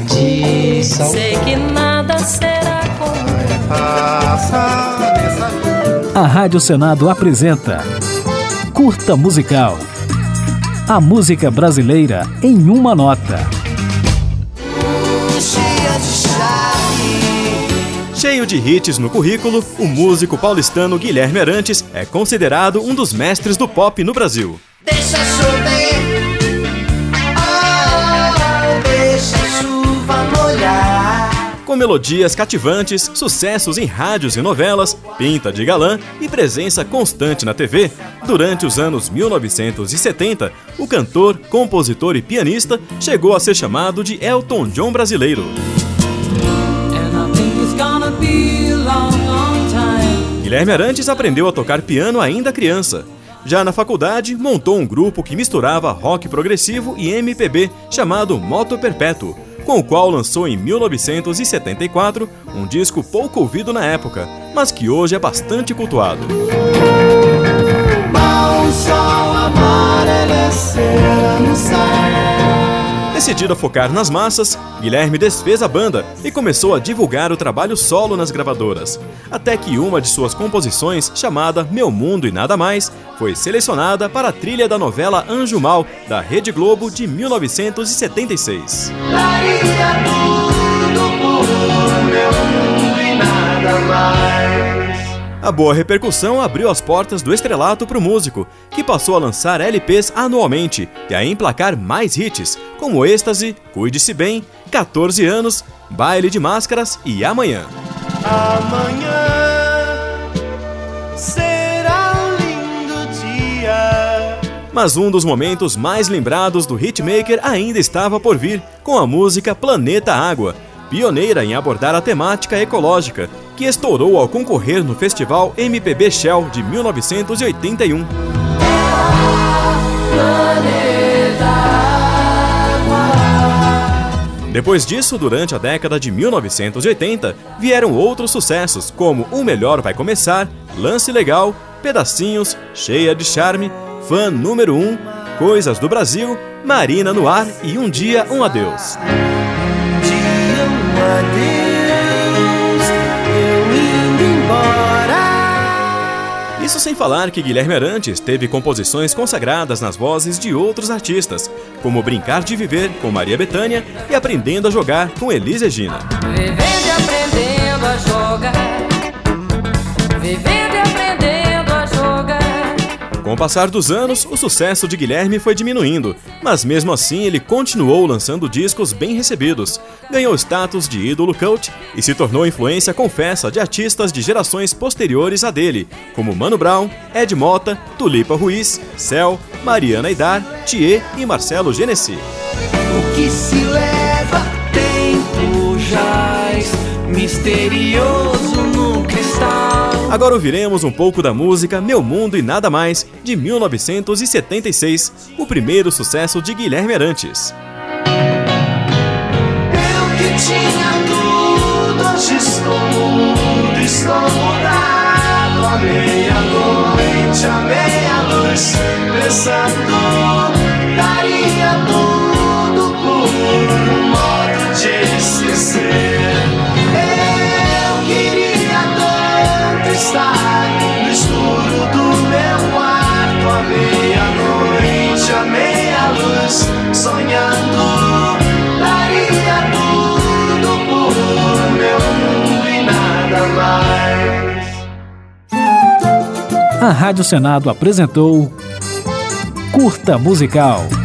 de sal. Sei que nada será como A Rádio Senado apresenta Curta Musical. A música brasileira em uma nota. Cheio de hits no currículo, o músico paulistano Guilherme Arantes é considerado um dos mestres do pop no Brasil. Deixa chover, Com melodias cativantes, sucessos em rádios e novelas, pinta de galã e presença constante na TV, durante os anos 1970, o cantor, compositor e pianista chegou a ser chamado de Elton John brasileiro. Guilherme Arantes aprendeu a tocar piano ainda criança. Já na faculdade, montou um grupo que misturava rock progressivo e MPB chamado Moto Perpétuo, com o qual lançou em 1974 um disco pouco ouvido na época, mas que hoje é bastante cultuado. Decidido a focar nas massas, Guilherme desfez a banda e começou a divulgar o trabalho solo nas gravadoras. Até que uma de suas composições, chamada Meu Mundo e Nada Mais, foi selecionada para a trilha da novela Anjo Mal, da Rede Globo de 1976. Daria A boa repercussão abriu as portas do estrelato para o músico, que passou a lançar LPs anualmente e a emplacar mais hits, como Êxtase, Cuide-se Bem, 14 anos, Baile de Máscaras e Amanhã. Amanhã será um lindo dia. Mas um dos momentos mais lembrados do hitmaker ainda estava por vir, com a música Planeta Água, pioneira em abordar a temática ecológica, que estourou ao concorrer no festival MPB Shell de 1981. Depois disso, durante a década de 1980, vieram outros sucessos, como O Melhor Vai Começar, Lance Legal, Pedacinhos, Cheia de Charme, Fã Número 1, Coisas do Brasil, Marina no Ar e Um Dia Um Adeus. Sem falar que Guilherme Arantes teve composições consagradas nas vozes de outros artistas, como Brincar de Viver com Maria Bethânia e Aprendendo a Jogar com Elis Regina. Vivendo e aprendendo a jogar. Vivendo Com o passar dos anos, o sucesso de Guilherme foi diminuindo, mas mesmo assim ele continuou lançando discos bem recebidos, ganhou status de ídolo cult e se tornou influência confessa de artistas de gerações posteriores a dele, como Mano Brown, Ed Mota, Tulipa Ruiz, Cel, Mariana Idar, Thier e Marcelo Genesi. O que se leva tempo jaz, misterioso. Agora ouviremos um pouco da música Meu Mundo e Nada Mais, de 1976, o primeiro sucesso de Guilherme Arantes. Eu que tinha tudo, hoje estou mudo, estou mudado. A meia-noite, a meia-luz, pensando, no escuro do meu quarto, meia-noite, meia-luz, sonhando. Daria tudo por meu mundo e nada mais. A Rádio Senado apresentou Curta Musical.